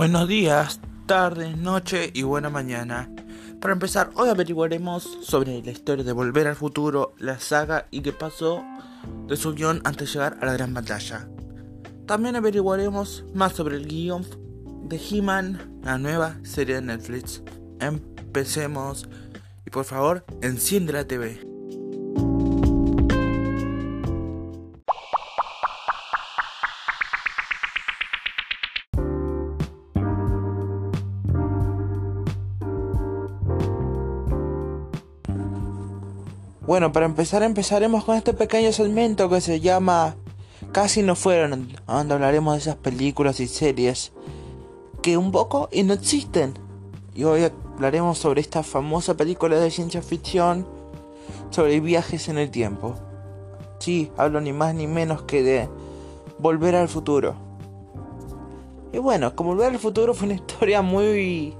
Buenos días, tarde, noche y buena mañana. Para empezar, hoy averiguaremos sobre la historia de Volver al Futuro, la saga y qué pasó de su guion antes de llegar a la gran batalla. También averiguaremos más sobre el guion de He-Man, la nueva serie de Netflix. Empecemos y por favor, enciende la TV. Bueno, para empezar empezaremos con este pequeño segmento que se llama Casi no fueron, donde hablaremos de esas películas y series que un poco y no existen. Y hoy hablaremos sobre esta famosa película de ciencia ficción sobre viajes en el tiempo. Sí, hablo ni más ni menos que de Volver al futuro. Y bueno, como Volver al futuro fue una historia muy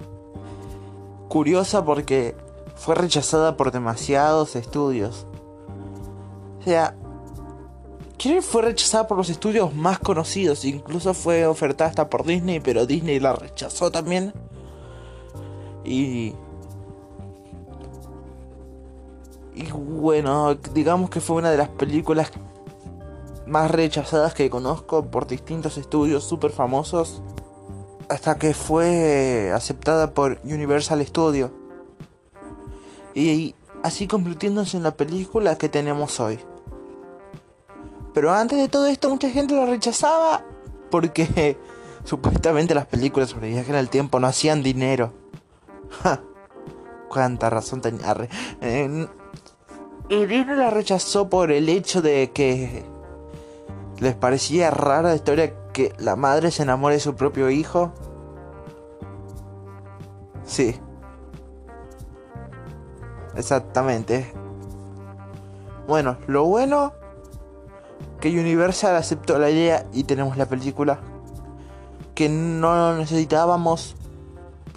curiosa porque fue rechazada por demasiados estudios. O sea, Quieren fue rechazada por los estudios más conocidos, incluso fue ofertada hasta por Disney, pero Disney la rechazó también. Y y bueno, digamos que fue una de las películas más rechazadas que conozco por distintos estudios super famosos hasta que fue aceptada por Universal Studios y así convirtiéndose en la película que tenemos hoy. Pero antes de todo esto mucha gente lo rechazaba porque supuestamente las películas sobre viaje en el tiempo no hacían dinero. Cuánta razón tenía. y Disney la rechazó por el hecho de que les parecía rara la historia que la madre se enamore de su propio hijo. Sí, Exactamente. Bueno, lo bueno que Universal aceptó la idea y tenemos la película que no necesitábamos,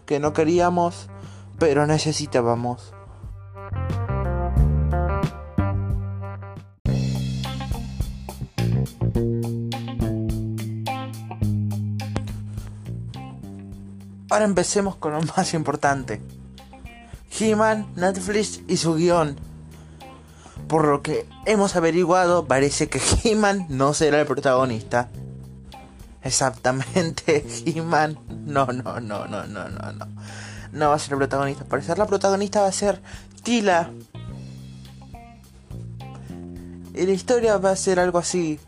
que no queríamos, pero necesitábamos. Ahora empecemos con lo más importante. He-Man, Netflix y su guion. Por lo que hemos averiguado, parece que He-Man no será el protagonista. Exactamente, He-Man. No, no, no, no, no, no, no. No va a ser el protagonista. Parece la protagonista va a ser Tila. Y la historia va a ser algo así.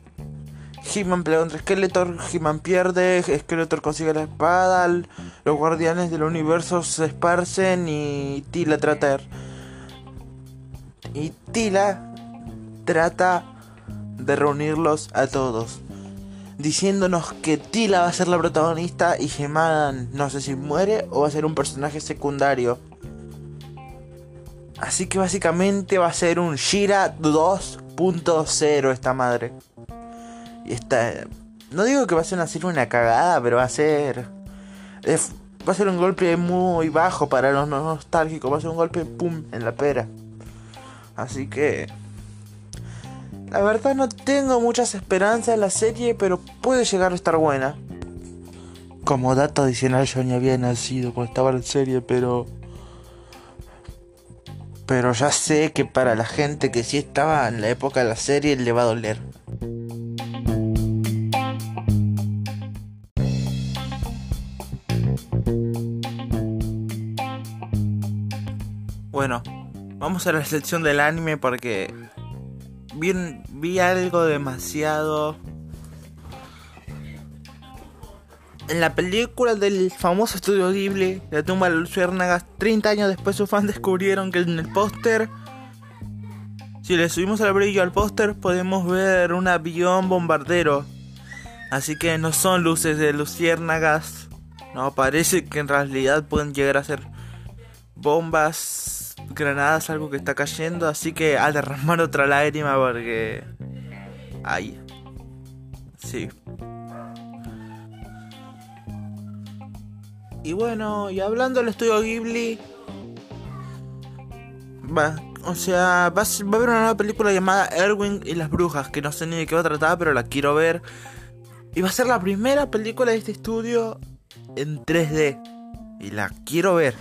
He-Man pelea contra Skeletor, He-Man pierde, Skeletor consigue la espada, los guardianes del universo se esparcen y Tila trata. Y Tila trata de reunirlos a todos. Diciéndonos que Tila va a ser la protagonista y He-Man no sé si muere o va a ser un personaje secundario. Así que básicamente va a ser un Shira 2.0 esta madre. Y está. No digo que va a ser una, una cagada, pero va a ser. va a ser un golpe muy bajo para los nostálgicos. Va a ser un golpe pum en la pera. Así que. La verdad no tengo muchas esperanzas en la serie, pero puede llegar a estar buena. Como dato adicional, yo ni había nacido cuando estaba la serie, pero. Pero ya sé que para la gente que sí estaba en la época de la serie le va a doler. Bueno, vamos a la sección del anime porque vi, vi algo demasiado... En la película del famoso estudio Ghibli, La tumba de Luciérnagas, 30 años después sus fans descubrieron que en el póster, si le subimos el brillo al póster, podemos ver un avión bombardero. Así que no son luces de luciérnagas. No, parece que en realidad pueden llegar a ser bombas granadas, algo que está cayendo, así que al derramar otra lágrima porque... Ay. Sí. Y bueno, y hablando del estudio Ghibli... Va, o sea, va a, va a haber una nueva película llamada Erwin y las brujas, que no sé ni de qué va a tratar, pero la quiero ver. Y va a ser la primera película de este estudio en 3D. Y la quiero ver.